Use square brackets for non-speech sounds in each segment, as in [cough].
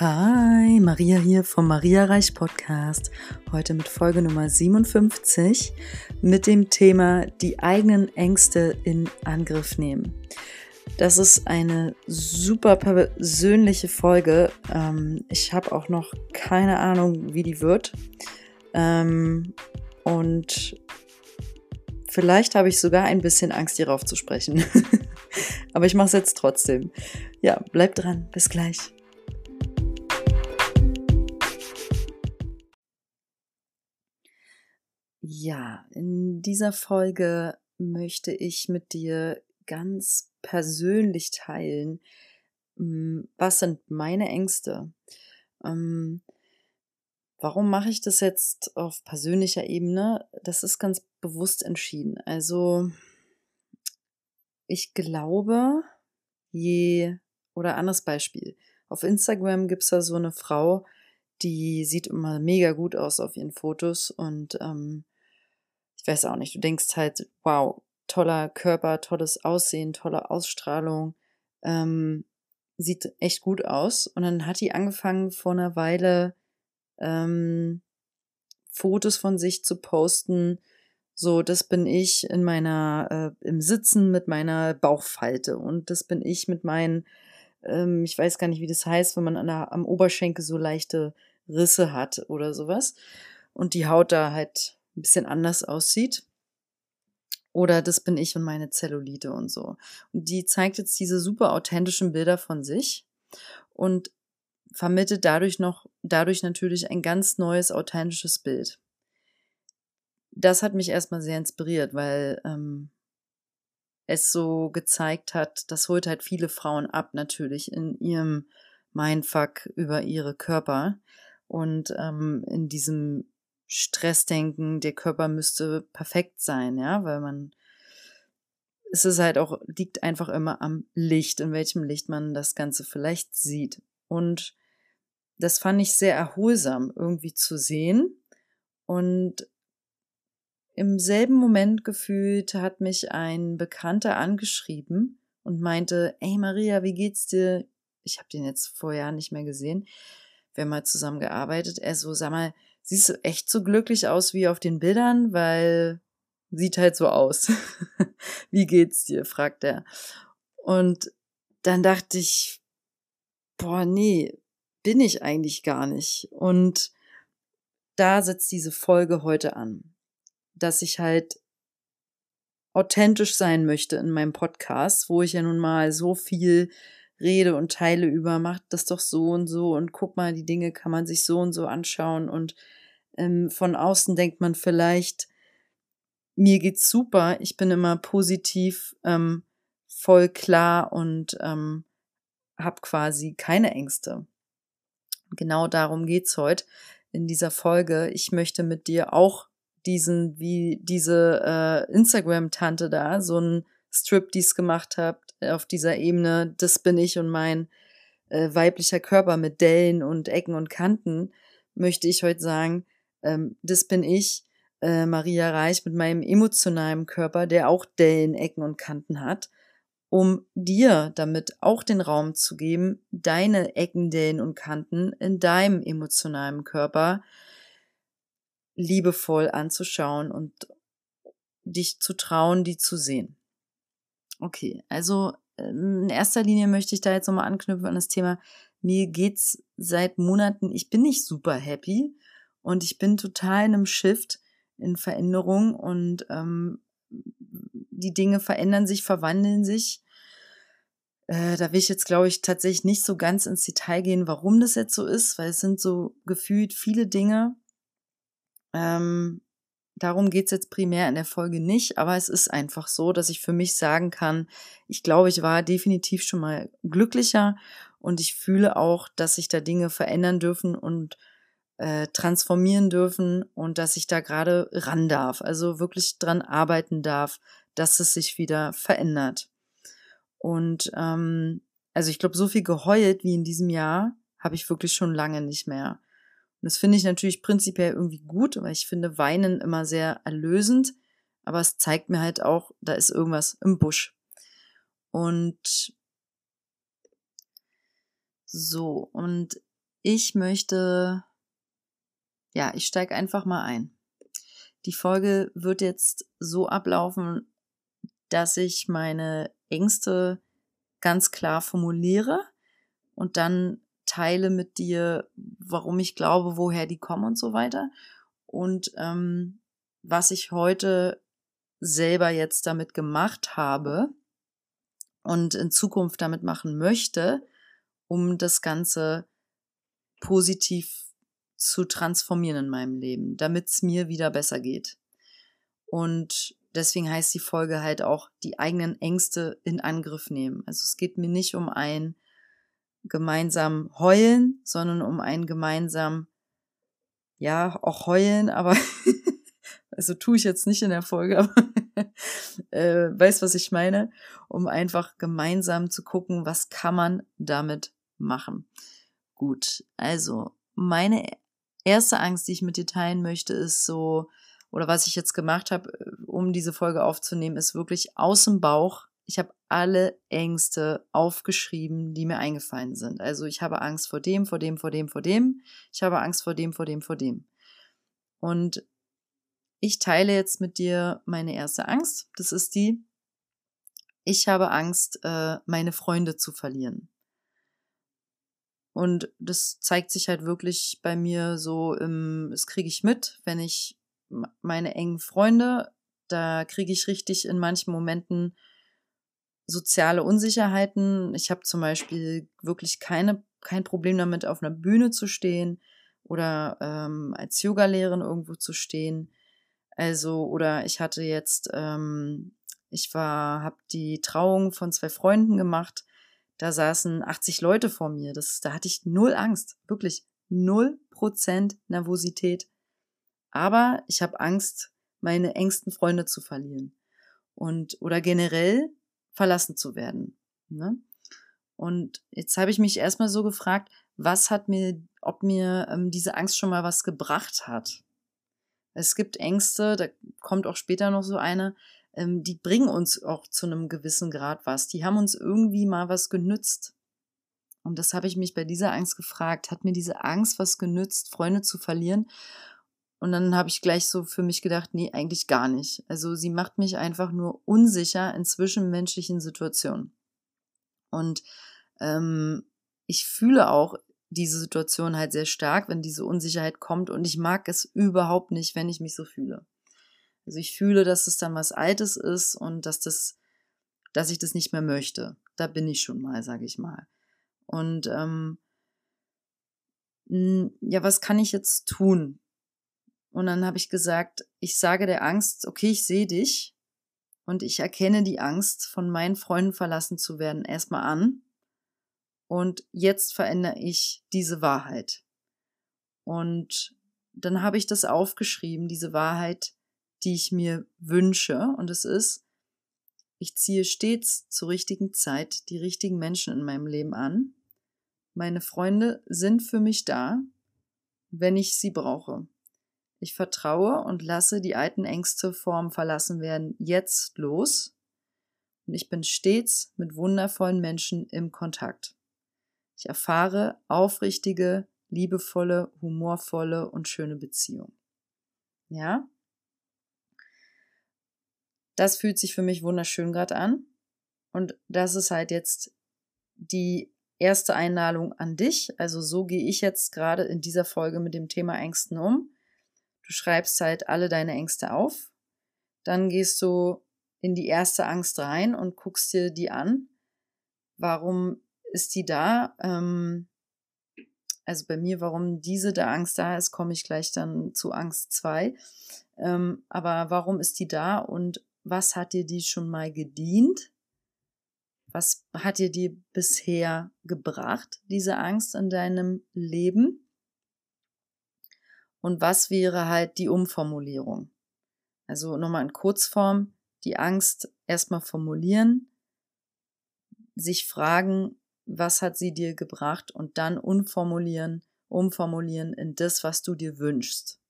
Hi, Maria hier vom Maria Reich Podcast. Heute mit Folge Nummer 57 mit dem Thema die eigenen Ängste in Angriff nehmen. Das ist eine super persönliche Folge. Ähm, ich habe auch noch keine Ahnung, wie die wird. Ähm, und vielleicht habe ich sogar ein bisschen Angst, hierauf zu sprechen. [laughs] Aber ich mache es jetzt trotzdem. Ja, bleibt dran. Bis gleich. Ja, in dieser Folge möchte ich mit dir ganz persönlich teilen, hm, was sind meine Ängste? Ähm, warum mache ich das jetzt auf persönlicher Ebene? Das ist ganz bewusst entschieden. Also, ich glaube, je, oder anderes Beispiel. Auf Instagram gibt es da so eine Frau, die sieht immer mega gut aus auf ihren Fotos und ähm, weiß auch nicht, du denkst halt, wow, toller Körper, tolles Aussehen, tolle Ausstrahlung, ähm, sieht echt gut aus. Und dann hat die angefangen vor einer Weile ähm, Fotos von sich zu posten. So, das bin ich in meiner, äh, im Sitzen mit meiner Bauchfalte und das bin ich mit meinen, ähm, ich weiß gar nicht, wie das heißt, wenn man an der, am Oberschenkel so leichte Risse hat oder sowas und die Haut da halt ein bisschen anders aussieht. Oder das bin ich und meine Zellulite und so. Und die zeigt jetzt diese super authentischen Bilder von sich und vermittelt dadurch noch, dadurch natürlich ein ganz neues, authentisches Bild. Das hat mich erstmal sehr inspiriert, weil ähm, es so gezeigt hat, das holt halt viele Frauen ab, natürlich in ihrem Mindfuck über ihre Körper und ähm, in diesem Stressdenken, der Körper müsste perfekt sein, ja, weil man es ist halt auch, liegt einfach immer am Licht, in welchem Licht man das Ganze vielleicht sieht. Und das fand ich sehr erholsam irgendwie zu sehen. Und im selben Moment gefühlt hat mich ein Bekannter angeschrieben und meinte, ey Maria, wie geht's dir? Ich habe den jetzt vorher nicht mehr gesehen. Wir haben mal zusammen gearbeitet. Er so, sag mal, siehst du echt so glücklich aus wie auf den Bildern, weil sieht halt so aus. [laughs] wie geht's dir? fragt er. Und dann dachte ich, boah, nee, bin ich eigentlich gar nicht. Und da setzt diese Folge heute an, dass ich halt authentisch sein möchte in meinem Podcast, wo ich ja nun mal so viel rede und teile über, macht das doch so und so und guck mal, die Dinge kann man sich so und so anschauen und ähm, von außen denkt man vielleicht, mir geht's super, ich bin immer positiv, ähm, voll klar und ähm, habe quasi keine Ängste. Genau darum geht's heute in dieser Folge. Ich möchte mit dir auch diesen, wie diese äh, Instagram-Tante da, so ein Strip, die's gemacht hat, auf dieser Ebene, das bin ich und mein äh, weiblicher Körper mit Dellen und Ecken und Kanten, möchte ich heute sagen, ähm, das bin ich, äh, Maria Reich, mit meinem emotionalen Körper, der auch Dellen, Ecken und Kanten hat, um dir damit auch den Raum zu geben, deine Ecken, Dellen und Kanten in deinem emotionalen Körper liebevoll anzuschauen und dich zu trauen, die zu sehen. Okay, also ähm, in erster Linie möchte ich da jetzt nochmal anknüpfen an das Thema, mir geht's seit Monaten, ich bin nicht super happy und ich bin total in einem Shift, in Veränderung und ähm, die Dinge verändern sich, verwandeln sich. Äh, da will ich jetzt, glaube ich, tatsächlich nicht so ganz ins Detail gehen, warum das jetzt so ist, weil es sind so gefühlt viele Dinge. Ähm, darum geht's jetzt primär in der Folge nicht, aber es ist einfach so, dass ich für mich sagen kann, ich glaube, ich war definitiv schon mal glücklicher und ich fühle auch, dass sich da Dinge verändern dürfen und äh, transformieren dürfen und dass ich da gerade ran darf, also wirklich dran arbeiten darf, dass es sich wieder verändert. Und ähm, also ich glaube, so viel geheult wie in diesem Jahr habe ich wirklich schon lange nicht mehr. Und das finde ich natürlich prinzipiell irgendwie gut, weil ich finde Weinen immer sehr erlösend, aber es zeigt mir halt auch, da ist irgendwas im Busch. Und so, und ich möchte, ja, ich steige einfach mal ein. Die Folge wird jetzt so ablaufen, dass ich meine Ängste ganz klar formuliere und dann teile mit dir, warum ich glaube, woher die kommen und so weiter. Und ähm, was ich heute selber jetzt damit gemacht habe und in Zukunft damit machen möchte, um das Ganze positiv zu transformieren in meinem Leben, damit es mir wieder besser geht. Und deswegen heißt die Folge halt auch die eigenen Ängste in Angriff nehmen. Also es geht mir nicht um ein gemeinsam heulen, sondern um ein gemeinsam, ja, auch heulen, aber [laughs] also tue ich jetzt nicht in der Folge, aber [laughs] äh, weiß, was ich meine, um einfach gemeinsam zu gucken, was kann man damit machen. Gut, also meine erste Angst, die ich mit dir teilen möchte, ist so, oder was ich jetzt gemacht habe, äh, um diese Folge aufzunehmen, ist wirklich aus dem Bauch. Ich habe alle Ängste aufgeschrieben, die mir eingefallen sind. Also ich habe Angst vor dem, vor dem, vor dem, vor dem. Ich habe Angst vor dem, vor dem, vor dem. Und ich teile jetzt mit dir meine erste Angst. Das ist die, ich habe Angst, äh, meine Freunde zu verlieren. Und das zeigt sich halt wirklich bei mir so das kriege ich mit, wenn ich meine engen Freunde, da kriege ich richtig in manchen Momenten soziale Unsicherheiten. Ich habe zum Beispiel wirklich keine, kein Problem damit, auf einer Bühne zu stehen oder ähm, als Yogalehrerin irgendwo zu stehen. Also, oder ich hatte jetzt, ähm, ich war, habe die Trauung von zwei Freunden gemacht da saßen 80 Leute vor mir. Das, da hatte ich null Angst. Wirklich null Prozent Nervosität. Aber ich habe Angst, meine engsten Freunde zu verlieren. Und, oder generell verlassen zu werden. Ne? Und jetzt habe ich mich erstmal so gefragt, was hat mir, ob mir ähm, diese Angst schon mal was gebracht hat. Es gibt Ängste, da kommt auch später noch so eine, ähm, die bringen uns auch zu einem gewissen Grad was. Die haben uns irgendwie mal was genützt. Und das habe ich mich bei dieser Angst gefragt. Hat mir diese Angst was genützt, Freunde zu verlieren? Und dann habe ich gleich so für mich gedacht, nee, eigentlich gar nicht. Also sie macht mich einfach nur unsicher in zwischenmenschlichen Situationen. Und ähm, ich fühle auch diese Situation halt sehr stark, wenn diese Unsicherheit kommt. Und ich mag es überhaupt nicht, wenn ich mich so fühle. Also ich fühle, dass es dann was Altes ist und dass das, dass ich das nicht mehr möchte. Da bin ich schon mal, sage ich mal. Und ähm, ja, was kann ich jetzt tun? Und dann habe ich gesagt, ich sage der Angst, okay, ich sehe dich und ich erkenne die Angst, von meinen Freunden verlassen zu werden, erstmal an. Und jetzt verändere ich diese Wahrheit. Und dann habe ich das aufgeschrieben, diese Wahrheit, die ich mir wünsche. Und es ist, ich ziehe stets zur richtigen Zeit die richtigen Menschen in meinem Leben an. Meine Freunde sind für mich da, wenn ich sie brauche. Ich vertraue und lasse die alten Ängste vorm Verlassen werden jetzt los. Und ich bin stets mit wundervollen Menschen im Kontakt. Ich erfahre aufrichtige, liebevolle, humorvolle und schöne Beziehungen. Ja? Das fühlt sich für mich wunderschön gerade an. Und das ist halt jetzt die erste Einladung an dich. Also so gehe ich jetzt gerade in dieser Folge mit dem Thema Ängsten um. Du schreibst halt alle deine Ängste auf. Dann gehst du in die erste Angst rein und guckst dir die an. Warum ist die da? Ähm, also bei mir, warum diese der Angst da ist, komme ich gleich dann zu Angst 2. Ähm, aber warum ist die da und was hat dir die schon mal gedient? Was hat dir die bisher gebracht, diese Angst in deinem Leben? Und was wäre halt die Umformulierung? Also nochmal in Kurzform, die Angst erstmal formulieren, sich fragen, was hat sie dir gebracht und dann umformulieren, umformulieren in das, was du dir wünschst.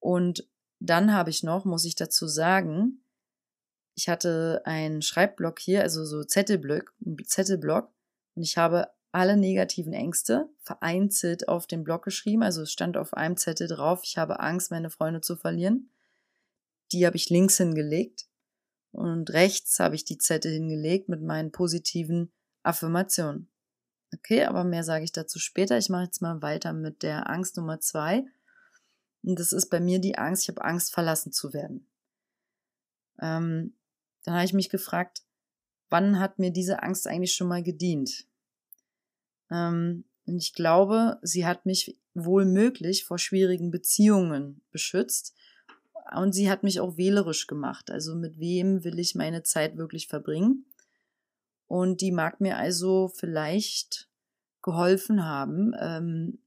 Und dann habe ich noch, muss ich dazu sagen, ich hatte einen Schreibblock hier, also so Zettelblock, Zettelblock, und ich habe alle negativen Ängste vereinzelt auf den Blog geschrieben. Also es stand auf einem Zettel drauf, ich habe Angst, meine Freunde zu verlieren. Die habe ich links hingelegt und rechts habe ich die Zettel hingelegt mit meinen positiven Affirmationen. Okay, aber mehr sage ich dazu später. Ich mache jetzt mal weiter mit der Angst Nummer zwei. Und das ist bei mir die Angst, ich habe Angst, verlassen zu werden. Ähm, dann habe ich mich gefragt, wann hat mir diese Angst eigentlich schon mal gedient? Ähm, und ich glaube, sie hat mich wohl möglich vor schwierigen Beziehungen beschützt. Und sie hat mich auch wählerisch gemacht. Also mit wem will ich meine Zeit wirklich verbringen? Und die mag mir also vielleicht geholfen haben, ähm,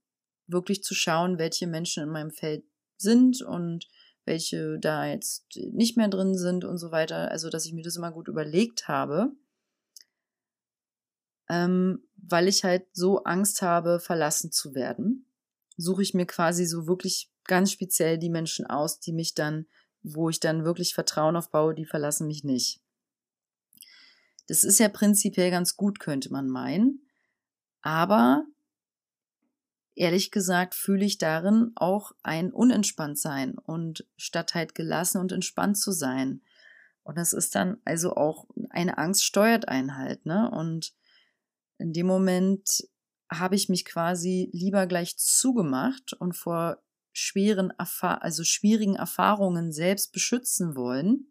wirklich zu schauen, welche Menschen in meinem Feld sind und welche da jetzt nicht mehr drin sind und so weiter. Also, dass ich mir das immer gut überlegt habe ähm, weil ich halt so Angst habe, verlassen zu werden, suche ich mir quasi so wirklich ganz speziell die Menschen aus, die mich dann, wo ich dann wirklich Vertrauen aufbaue, die verlassen mich nicht. Das ist ja prinzipiell ganz gut, könnte man meinen. Aber ehrlich gesagt fühle ich darin auch ein Unentspanntsein und statt halt gelassen und entspannt zu sein. Und das ist dann also auch eine Angst steuert einen halt, ne? Und in dem Moment habe ich mich quasi lieber gleich zugemacht und vor schweren, Erfahr also schwierigen Erfahrungen selbst beschützen wollen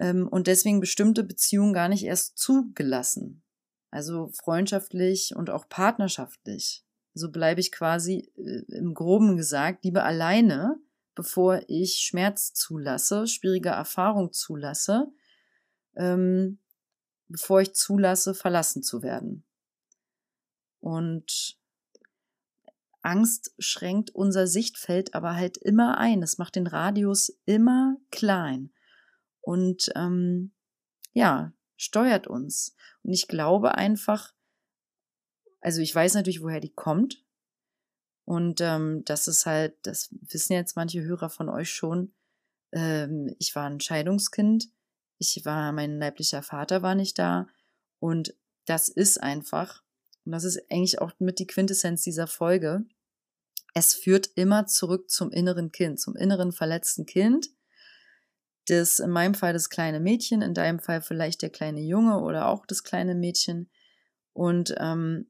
ähm, und deswegen bestimmte Beziehungen gar nicht erst zugelassen. Also freundschaftlich und auch partnerschaftlich. So bleibe ich quasi äh, im groben gesagt lieber alleine, bevor ich Schmerz zulasse, schwierige Erfahrung zulasse, ähm, bevor ich zulasse, verlassen zu werden. Und Angst schränkt unser Sichtfeld aber halt immer ein. Es macht den Radius immer klein und ähm, ja, steuert uns. Und ich glaube einfach, also ich weiß natürlich, woher die kommt. Und ähm, das ist halt, das wissen jetzt manche Hörer von euch schon. Ähm, ich war ein Scheidungskind ich war, mein leiblicher Vater war nicht da. Und das ist einfach, und das ist eigentlich auch mit die Quintessenz dieser Folge, es führt immer zurück zum inneren Kind, zum inneren verletzten Kind. Das in meinem Fall das kleine Mädchen, in deinem Fall vielleicht der kleine Junge oder auch das kleine Mädchen. Und ähm,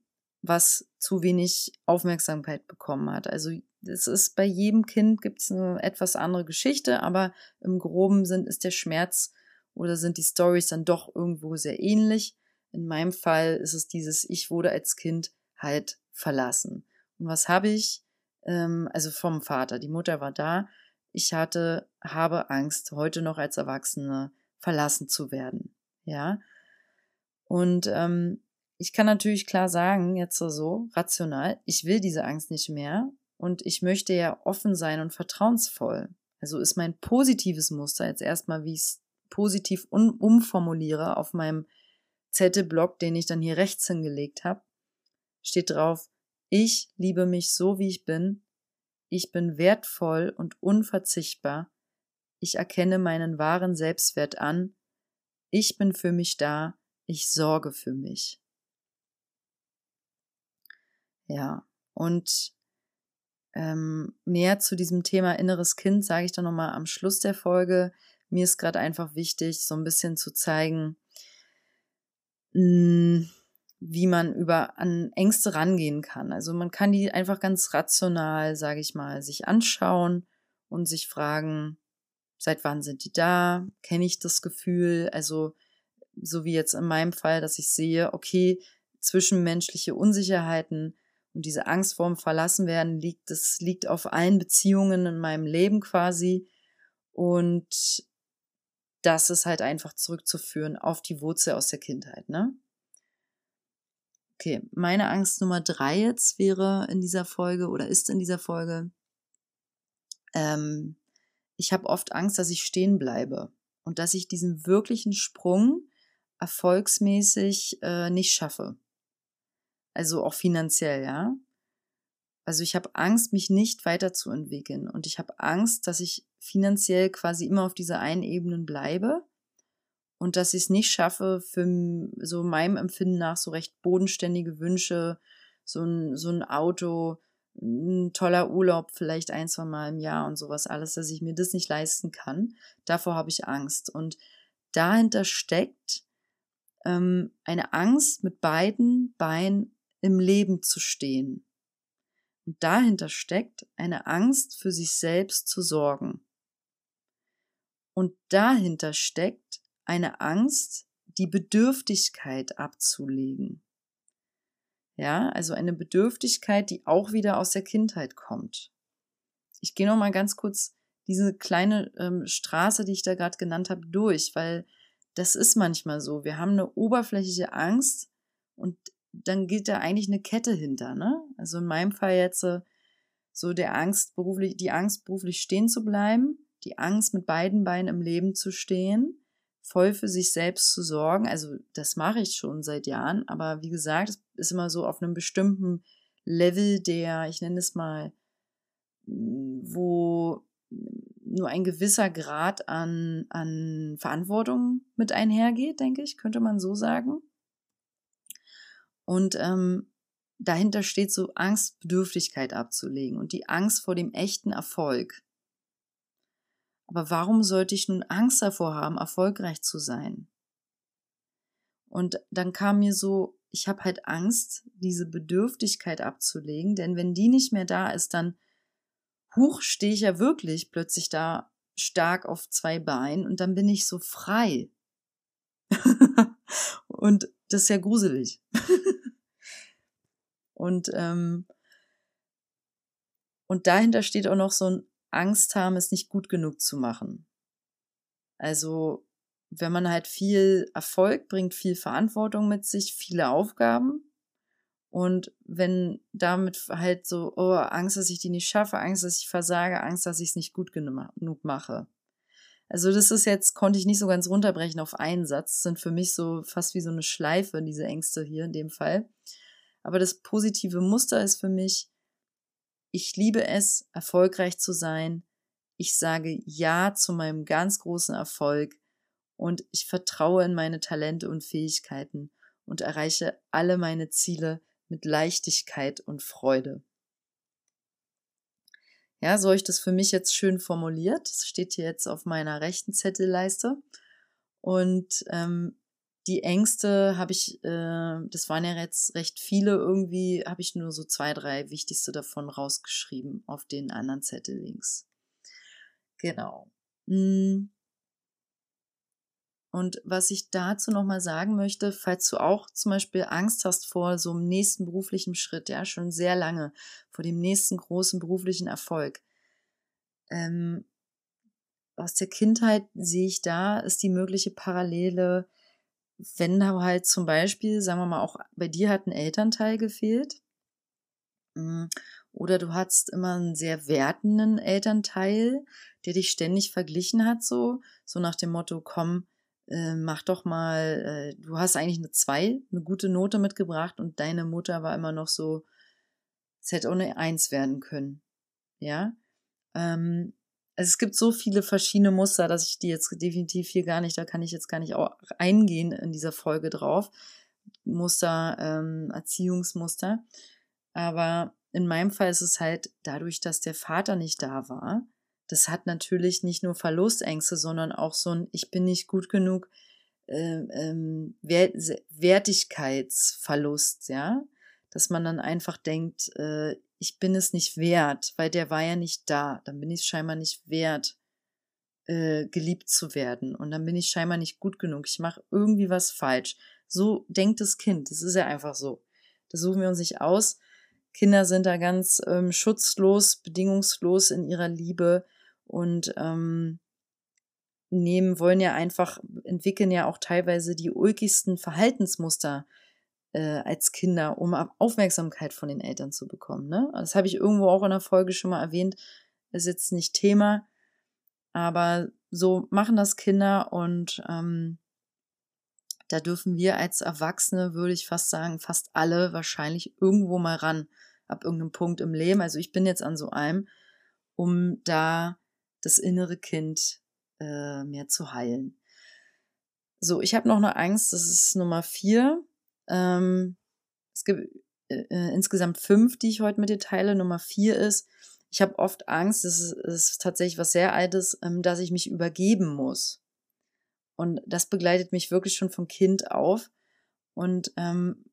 was zu wenig Aufmerksamkeit bekommen hat. Also es ist bei jedem Kind gibt es eine etwas andere Geschichte, aber im Groben sind ist der Schmerz oder sind die Stories dann doch irgendwo sehr ähnlich? In meinem Fall ist es dieses, ich wurde als Kind halt verlassen. Und was habe ich? Ähm, also vom Vater. Die Mutter war da. Ich hatte, habe Angst, heute noch als Erwachsene verlassen zu werden. Ja. Und ähm, ich kann natürlich klar sagen, jetzt so rational, ich will diese Angst nicht mehr und ich möchte ja offen sein und vertrauensvoll. Also ist mein positives Muster jetzt erstmal, wie ich es positiv um, umformuliere auf meinem Zettelblock, den ich dann hier rechts hingelegt habe, steht drauf, ich liebe mich so, wie ich bin, ich bin wertvoll und unverzichtbar, ich erkenne meinen wahren Selbstwert an, ich bin für mich da, ich sorge für mich. Ja, und ähm, mehr zu diesem Thema inneres Kind sage ich dann nochmal am Schluss der Folge mir ist gerade einfach wichtig, so ein bisschen zu zeigen, hm, wie man über an Ängste rangehen kann. Also man kann die einfach ganz rational, sage ich mal, sich anschauen und sich fragen, seit wann sind die da? Kenne ich das Gefühl? Also so wie jetzt in meinem Fall, dass ich sehe, okay, zwischenmenschliche Unsicherheiten und diese Angst vorm Verlassenwerden liegt, das liegt auf allen Beziehungen in meinem Leben quasi. Und das ist halt einfach zurückzuführen auf die Wurzel aus der Kindheit, ne? Okay, meine Angst Nummer drei jetzt wäre in dieser Folge oder ist in dieser Folge, ähm, ich habe oft Angst, dass ich stehen bleibe und dass ich diesen wirklichen Sprung erfolgsmäßig äh, nicht schaffe. Also auch finanziell, ja. Also ich habe Angst, mich nicht weiterzuentwickeln und ich habe Angst, dass ich finanziell quasi immer auf dieser einen Ebene bleibe und dass ich es nicht schaffe, für so meinem Empfinden nach so recht bodenständige Wünsche, so ein, so ein Auto, ein toller Urlaub, vielleicht ein, zwei Mal im Jahr und sowas alles, dass ich mir das nicht leisten kann. Davor habe ich Angst. Und dahinter steckt ähm, eine Angst, mit beiden Beinen im Leben zu stehen. Und dahinter steckt eine Angst, für sich selbst zu sorgen. Und dahinter steckt eine Angst, die Bedürftigkeit abzulegen. Ja, also eine Bedürftigkeit, die auch wieder aus der Kindheit kommt. Ich gehe noch mal ganz kurz diese kleine ähm, Straße, die ich da gerade genannt habe, durch, weil das ist manchmal so. Wir haben eine oberflächliche Angst und dann geht da eigentlich eine Kette hinter. Ne? Also in meinem Fall jetzt äh, so der Angst beruflich, die Angst beruflich stehen zu bleiben, die Angst mit beiden Beinen im Leben zu stehen voll für sich selbst zu sorgen. Also das mache ich schon seit Jahren, aber wie gesagt, es ist immer so auf einem bestimmten Level der, ich nenne es mal, wo nur ein gewisser Grad an, an Verantwortung mit einhergeht, denke ich, könnte man so sagen. Und ähm, dahinter steht so Angst, Bedürftigkeit abzulegen und die Angst vor dem echten Erfolg. Aber warum sollte ich nun Angst davor haben, erfolgreich zu sein? Und dann kam mir so, ich habe halt Angst, diese Bedürftigkeit abzulegen, denn wenn die nicht mehr da ist, dann huch stehe ich ja wirklich plötzlich da stark auf zwei Beinen und dann bin ich so frei. [laughs] und das ist ja gruselig. [laughs] und ähm, und dahinter steht auch noch so ein Angst haben, es nicht gut genug zu machen. Also, wenn man halt viel Erfolg bringt, viel Verantwortung mit sich, viele Aufgaben. Und wenn damit halt so, oh, Angst, dass ich die nicht schaffe, Angst, dass ich versage, Angst, dass ich es nicht gut genug mache. Also das ist jetzt, konnte ich nicht so ganz runterbrechen auf einen Satz. Sind für mich so fast wie so eine Schleife, diese Ängste hier in dem Fall. Aber das positive Muster ist für mich, ich liebe es, erfolgreich zu sein. Ich sage Ja zu meinem ganz großen Erfolg und ich vertraue in meine Talente und Fähigkeiten und erreiche alle meine Ziele mit Leichtigkeit und Freude. Ja, so habe ich das für mich jetzt schön formuliert. Das steht hier jetzt auf meiner rechten Zettelleiste. Und ähm, die Ängste habe ich, äh, das waren ja jetzt recht viele, irgendwie habe ich nur so zwei, drei wichtigste davon rausgeschrieben auf den anderen Zettel links. Genau. Hm. Und was ich dazu nochmal sagen möchte, falls du auch zum Beispiel Angst hast vor so einem nächsten beruflichen Schritt, ja, schon sehr lange, vor dem nächsten großen beruflichen Erfolg, ähm, aus der Kindheit sehe ich da, ist die mögliche Parallele wenn da halt zum Beispiel, sagen wir mal, auch bei dir hat ein Elternteil gefehlt, hm, oder du hattest immer einen sehr wertenden Elternteil, der dich ständig verglichen hat, so, so nach dem Motto, komm, äh, mach doch mal, äh, du hast eigentlich eine 2, eine gute Note mitgebracht und deine Mutter war immer noch so, es hätte eine 1 werden können. Ja. Ähm, also es gibt so viele verschiedene Muster, dass ich die jetzt definitiv hier gar nicht, da kann ich jetzt gar nicht auch eingehen in dieser Folge drauf. Muster, ähm, Erziehungsmuster. Aber in meinem Fall ist es halt dadurch, dass der Vater nicht da war. Das hat natürlich nicht nur Verlustängste, sondern auch so ein Ich bin nicht gut genug äh, ähm, Wertigkeitsverlust, ja. Dass man dann einfach denkt, äh, ich bin es nicht wert, weil der war ja nicht da. Dann bin ich scheinbar nicht wert, äh, geliebt zu werden. Und dann bin ich scheinbar nicht gut genug. Ich mache irgendwie was falsch. So denkt das Kind. Das ist ja einfach so. Das suchen wir uns nicht aus. Kinder sind da ganz ähm, schutzlos, bedingungslos in ihrer Liebe und ähm, nehmen, wollen ja einfach, entwickeln ja auch teilweise die ulkigsten Verhaltensmuster äh, als Kinder, um Aufmerksamkeit von den Eltern zu bekommen. Ne? Das habe ich irgendwo auch in der Folge schon mal erwähnt. Ist jetzt nicht Thema, aber so machen das Kinder und ähm, da dürfen wir als Erwachsene, würde ich fast sagen, fast alle wahrscheinlich irgendwo mal ran, ab irgendeinem Punkt im Leben. Also ich bin jetzt an so einem, um da das innere Kind äh, mehr zu heilen. So, ich habe noch eine Angst, das ist Nummer vier. Ähm, es gibt äh, äh, insgesamt fünf, die ich heute mit dir teile. Nummer vier ist, ich habe oft Angst, das ist, das ist, tatsächlich was sehr Altes, ähm, dass ich mich übergeben muss. Und das begleitet mich wirklich schon von Kind auf. Und ähm,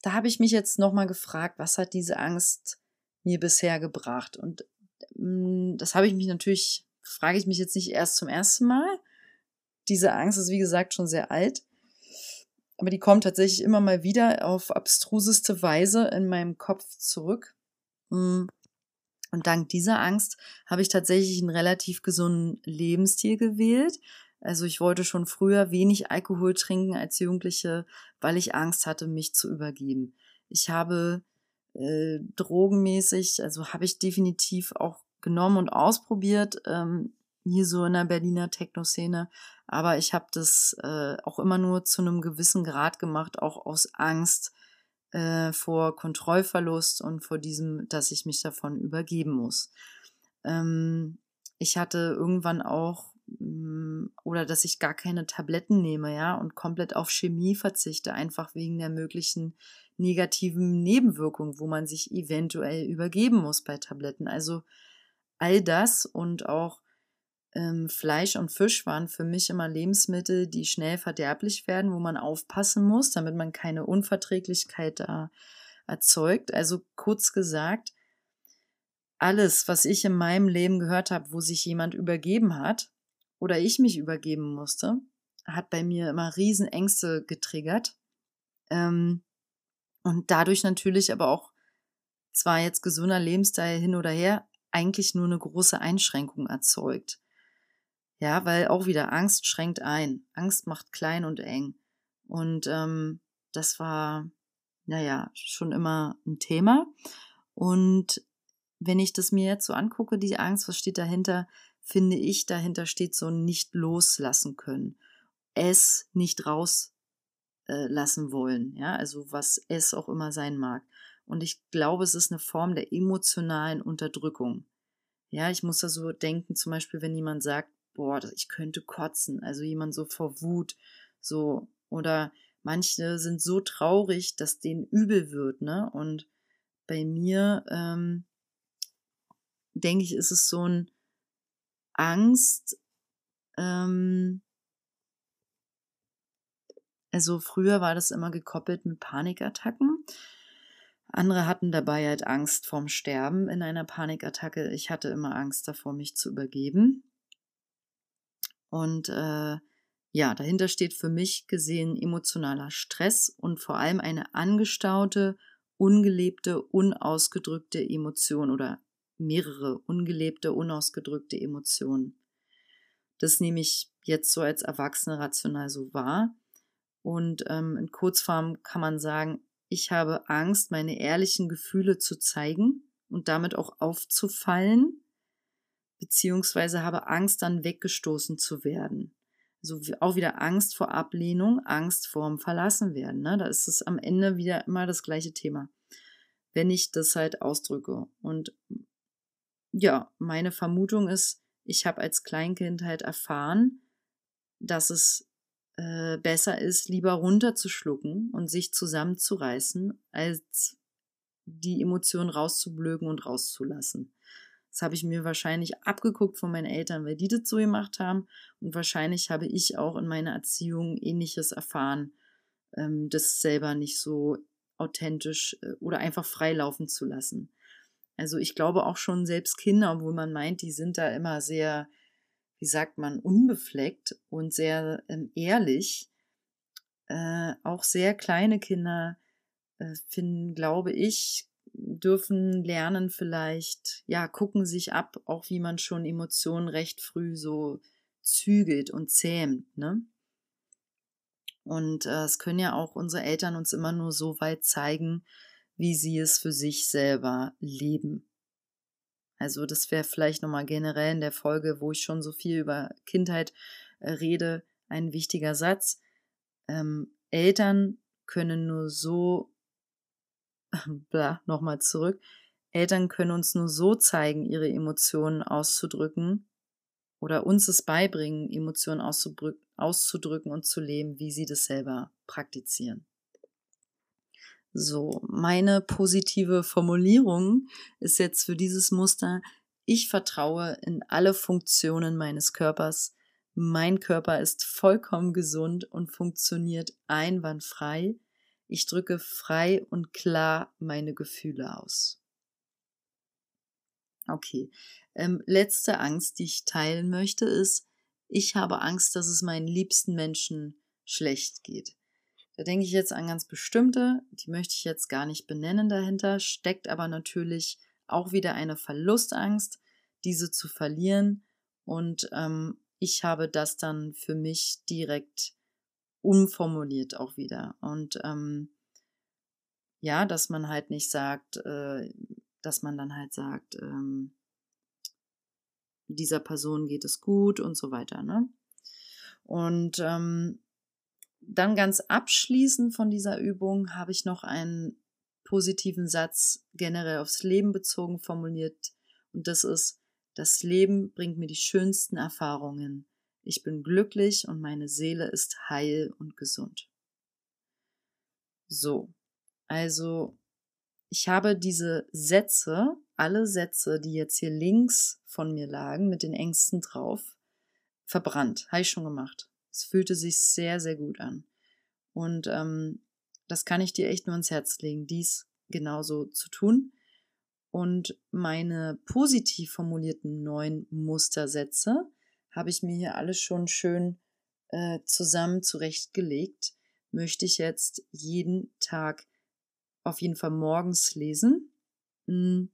da habe ich mich jetzt nochmal gefragt, was hat diese Angst mir bisher gebracht? Und ähm, das habe ich mich natürlich, frage ich mich jetzt nicht erst zum ersten Mal. Diese Angst ist, wie gesagt, schon sehr alt. Aber die kommt tatsächlich immer mal wieder auf abstruseste Weise in meinem Kopf zurück. Mm. Und dank dieser Angst habe ich tatsächlich einen relativ gesunden Lebensstil gewählt. Also ich wollte schon früher wenig Alkohol trinken als Jugendliche, weil ich Angst hatte, mich zu übergeben. Ich habe äh, drogenmäßig, also habe ich definitiv auch genommen und ausprobiert, ähm, hier so in der Berliner Techno-Szene. Aber ich habe das äh, auch immer nur zu einem gewissen Grad gemacht, auch aus Angst äh, vor Kontrollverlust und vor diesem, dass ich mich davon übergeben muss. Ähm, ich hatte irgendwann auch mm, oder dass ich gar keine Tabletten nehme, ja, und komplett auf Chemie verzichte, einfach wegen der möglichen negativen Nebenwirkungen, wo man sich eventuell übergeben muss bei Tabletten. Also all das und auch ähm, Fleisch und Fisch waren für mich immer Lebensmittel, die schnell verderblich werden, wo man aufpassen muss, damit man keine Unverträglichkeit da erzeugt. Also kurz gesagt, alles, was ich in meinem Leben gehört habe, wo sich jemand übergeben hat oder ich mich übergeben musste, hat bei mir immer Riesenängste getriggert. Ähm, und dadurch natürlich aber auch zwar jetzt gesunder Lebensstil hin oder her, eigentlich nur eine große Einschränkung erzeugt. Ja, weil auch wieder Angst schränkt ein. Angst macht klein und eng. Und ähm, das war, naja, schon immer ein Thema. Und wenn ich das mir jetzt so angucke, die Angst, was steht dahinter, finde ich, dahinter steht so nicht loslassen können. Es nicht rauslassen äh, wollen, ja, also was es auch immer sein mag. Und ich glaube, es ist eine Form der emotionalen Unterdrückung. Ja, ich muss da so denken, zum Beispiel, wenn jemand sagt, boah, ich könnte kotzen. Also jemand so vor Wut, so. Oder manche sind so traurig, dass denen übel wird, ne? Und bei mir, ähm, denke ich, ist es so ein Angst, ähm, also früher war das immer gekoppelt mit Panikattacken. Andere hatten dabei halt Angst vorm Sterben in einer Panikattacke. Ich hatte immer Angst davor, mich zu übergeben. Und äh, ja, dahinter steht für mich gesehen emotionaler Stress und vor allem eine angestaute, ungelebte, unausgedrückte Emotion oder mehrere ungelebte, unausgedrückte Emotionen. Das nehme ich jetzt so als Erwachsene rational so wahr. Und ähm, in Kurzform kann man sagen, ich habe Angst, meine ehrlichen Gefühle zu zeigen und damit auch aufzufallen beziehungsweise habe Angst, dann weggestoßen zu werden. Also auch wieder Angst vor Ablehnung, Angst vorm Verlassenwerden. Ne? Da ist es am Ende wieder immer das gleiche Thema, wenn ich das halt ausdrücke. Und ja, meine Vermutung ist, ich habe als Kleinkind halt erfahren, dass es äh, besser ist, lieber runterzuschlucken und sich zusammenzureißen, als die Emotionen rauszublöken und rauszulassen. Das habe ich mir wahrscheinlich abgeguckt von meinen Eltern, weil die das so gemacht haben. Und wahrscheinlich habe ich auch in meiner Erziehung ähnliches erfahren, ähm, das selber nicht so authentisch äh, oder einfach frei laufen zu lassen. Also ich glaube auch schon selbst Kinder, obwohl man meint, die sind da immer sehr, wie sagt man, unbefleckt und sehr ähm, ehrlich. Äh, auch sehr kleine Kinder äh, finden, glaube ich, dürfen lernen vielleicht, ja, gucken sich ab, auch wie man schon Emotionen recht früh so zügelt und zähmt, ne? Und äh, es können ja auch unsere Eltern uns immer nur so weit zeigen, wie sie es für sich selber leben. Also das wäre vielleicht nochmal generell in der Folge, wo ich schon so viel über Kindheit äh, rede, ein wichtiger Satz. Ähm, Eltern können nur so [laughs] bla, nochmal zurück. Eltern können uns nur so zeigen, ihre Emotionen auszudrücken oder uns es beibringen, Emotionen auszudrücken und zu leben, wie sie das selber praktizieren. So, meine positive Formulierung ist jetzt für dieses Muster, ich vertraue in alle Funktionen meines Körpers. Mein Körper ist vollkommen gesund und funktioniert einwandfrei. Ich drücke frei und klar meine Gefühle aus. Okay. Ähm, letzte Angst, die ich teilen möchte, ist, ich habe Angst, dass es meinen liebsten Menschen schlecht geht. Da denke ich jetzt an ganz bestimmte, die möchte ich jetzt gar nicht benennen dahinter, steckt aber natürlich auch wieder eine Verlustangst, diese zu verlieren. Und ähm, ich habe das dann für mich direkt umformuliert auch wieder. Und ähm, ja, dass man halt nicht sagt, äh, dass man dann halt sagt, ähm, dieser Person geht es gut und so weiter. Ne? Und ähm, dann ganz abschließend von dieser Übung habe ich noch einen positiven Satz generell aufs Leben bezogen formuliert. Und das ist, das Leben bringt mir die schönsten Erfahrungen. Ich bin glücklich und meine Seele ist heil und gesund. So, also ich habe diese Sätze, alle Sätze, die jetzt hier links von mir lagen, mit den Ängsten drauf, verbrannt. Habe ich schon gemacht. Es fühlte sich sehr, sehr gut an. Und ähm, das kann ich dir echt nur ans Herz legen, dies genauso zu tun. Und meine positiv formulierten neuen Mustersätze habe ich mir hier alles schon schön äh, zusammen zurechtgelegt. Möchte ich jetzt jeden Tag auf jeden Fall morgens lesen. Mm.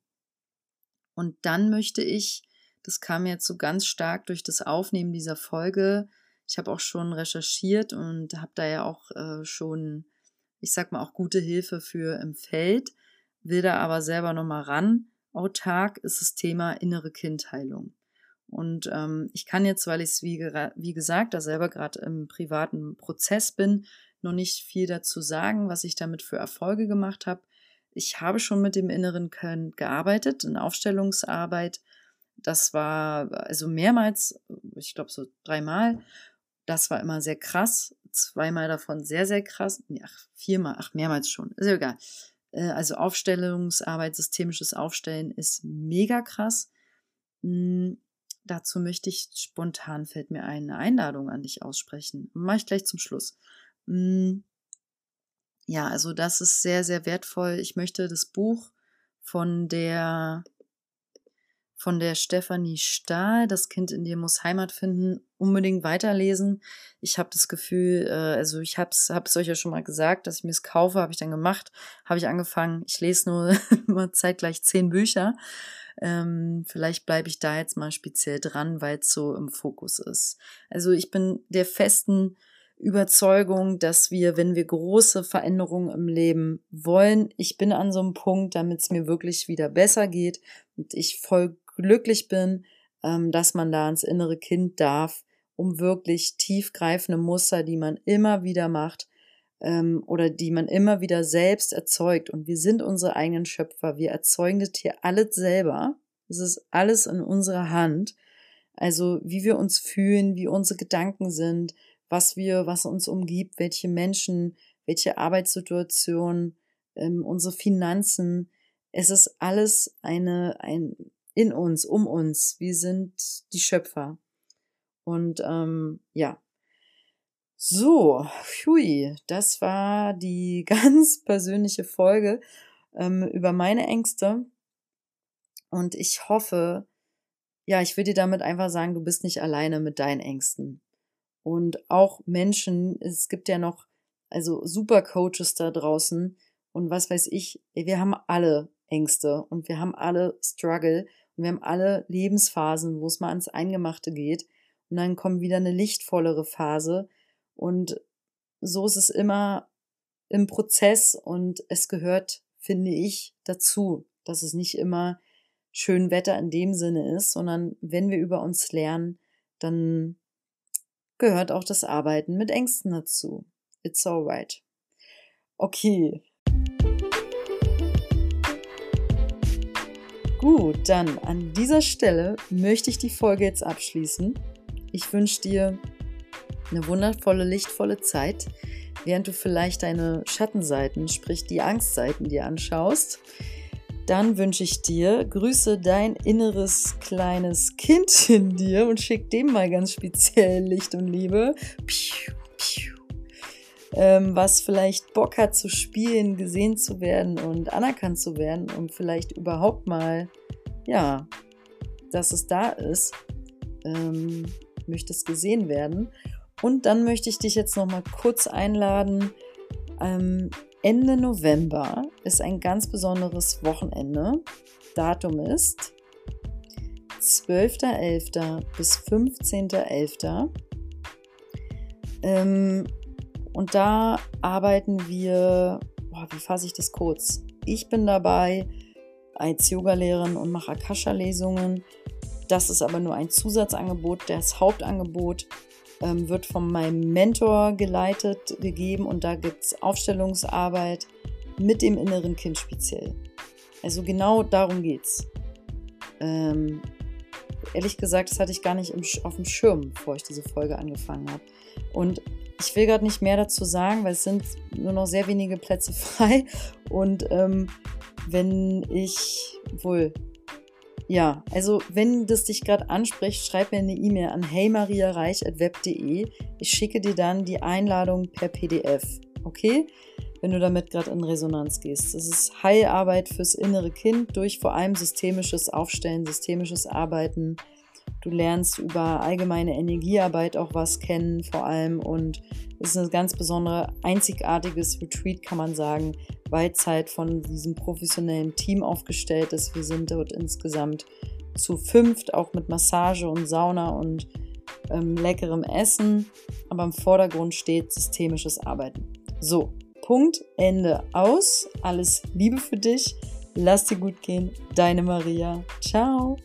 Und dann möchte ich, das kam jetzt so ganz stark durch das Aufnehmen dieser Folge, ich habe auch schon recherchiert und habe da ja auch äh, schon, ich sag mal, auch gute Hilfe für im Feld, will da aber selber nochmal ran. Autark ist das Thema innere Kindheilung. Und ähm, ich kann jetzt, weil ich es wie, wie gesagt da selber gerade im privaten Prozess bin, noch nicht viel dazu sagen, was ich damit für Erfolge gemacht habe. Ich habe schon mit dem inneren Können gearbeitet, in Aufstellungsarbeit. Das war also mehrmals, ich glaube so dreimal. Das war immer sehr krass. Zweimal davon sehr, sehr krass. Ach, viermal, ach, mehrmals schon. Ist ja egal. Äh, also Aufstellungsarbeit, systemisches Aufstellen ist mega krass. Hm, dazu möchte ich spontan, fällt mir eine Einladung an dich aussprechen. Mache ich gleich zum Schluss. Hm, ja, also das ist sehr, sehr wertvoll. Ich möchte das Buch von der von der Stefanie Stahl, Das Kind in dir muss Heimat finden, unbedingt weiterlesen. Ich habe das Gefühl, äh, also ich habe es euch ja schon mal gesagt, dass ich mir es kaufe, habe ich dann gemacht, habe ich angefangen. Ich lese nur [laughs] immer zeitgleich zehn Bücher. Ähm, vielleicht bleibe ich da jetzt mal speziell dran, weil es so im Fokus ist. Also ich bin der festen Überzeugung, dass wir, wenn wir große Veränderungen im Leben wollen, ich bin an so einem Punkt, damit es mir wirklich wieder besser geht und ich voll glücklich bin, ähm, dass man da ins innere Kind darf, um wirklich tiefgreifende Muster, die man immer wieder macht ähm, oder die man immer wieder selbst erzeugt. Und wir sind unsere eigenen Schöpfer. Wir erzeugen das hier alles selber. Es ist alles in unserer Hand. Also wie wir uns fühlen, wie unsere Gedanken sind, was wir, was uns umgibt, welche Menschen, welche Arbeitssituationen, ähm, unsere Finanzen. Es ist alles eine, ein, in uns, um uns. Wir sind die Schöpfer. Und ähm, ja. So, hui, das war die [laughs] ganz persönliche Folge ähm, über meine Ängste. Und ich hoffe, ja, ich will dir damit einfach sagen, du bist nicht alleine mit deinen Ängsten. Und auch Menschen, es gibt ja noch, also super Coaches da draußen und was weiß ich, wir haben alle Ängste und wir haben alle Struggle und wir haben alle Lebensphasen, wo es mal ans Eingemachte geht. Und dann kommt wieder eine lichtvollere Phase. Und so ist es immer im Prozess und es gehört, finde ich, dazu, dass es nicht immer schön Wetter in dem Sinne ist, sondern wenn wir über uns lernen, dann gehört auch das Arbeiten mit Ängsten dazu. It's alright. Okay, Gut, dann an dieser Stelle möchte ich die Folge jetzt abschließen. Ich wünsche dir eine wundervolle, lichtvolle Zeit, während du vielleicht deine Schattenseiten, sprich die Angstseiten dir anschaust. Dann wünsche ich dir, grüße dein inneres kleines Kind in dir und schick dem mal ganz speziell Licht und Liebe. Piu. Ähm, was vielleicht Bock hat zu spielen, gesehen zu werden und anerkannt zu werden und vielleicht überhaupt mal, ja, dass es da ist, ähm, möchtest gesehen werden. Und dann möchte ich dich jetzt noch mal kurz einladen. Ähm, Ende November ist ein ganz besonderes Wochenende. Datum ist 12.11. bis 15.11. Ähm, und da arbeiten wir, boah, wie fasse ich das kurz? Ich bin dabei als Yogalehrerin und mache Akasha-Lesungen. Das ist aber nur ein Zusatzangebot. Das Hauptangebot ähm, wird von meinem Mentor geleitet, gegeben und da gibt es Aufstellungsarbeit mit dem inneren Kind speziell. Also genau darum geht's. Ähm, ehrlich gesagt, das hatte ich gar nicht im, auf dem Schirm, bevor ich diese Folge angefangen habe. Und ich will gerade nicht mehr dazu sagen, weil es sind nur noch sehr wenige Plätze [laughs] frei. Und ähm, wenn ich wohl ja, also wenn das dich gerade anspricht, schreib mir eine E-Mail an heymariareich.web.de. Ich schicke dir dann die Einladung per PDF. Okay? Wenn du damit gerade in Resonanz gehst. Das ist Heilarbeit fürs innere Kind durch vor allem systemisches Aufstellen, systemisches Arbeiten. Du lernst über allgemeine Energiearbeit auch was kennen, vor allem. Und es ist ein ganz besonderes, einzigartiges Retreat, kann man sagen, weil Zeit von diesem professionellen Team aufgestellt ist. Wir sind dort insgesamt zu fünft, auch mit Massage und Sauna und ähm, leckerem Essen. Aber im Vordergrund steht systemisches Arbeiten. So, Punkt, Ende, aus. Alles Liebe für dich. Lass dir gut gehen. Deine Maria. Ciao.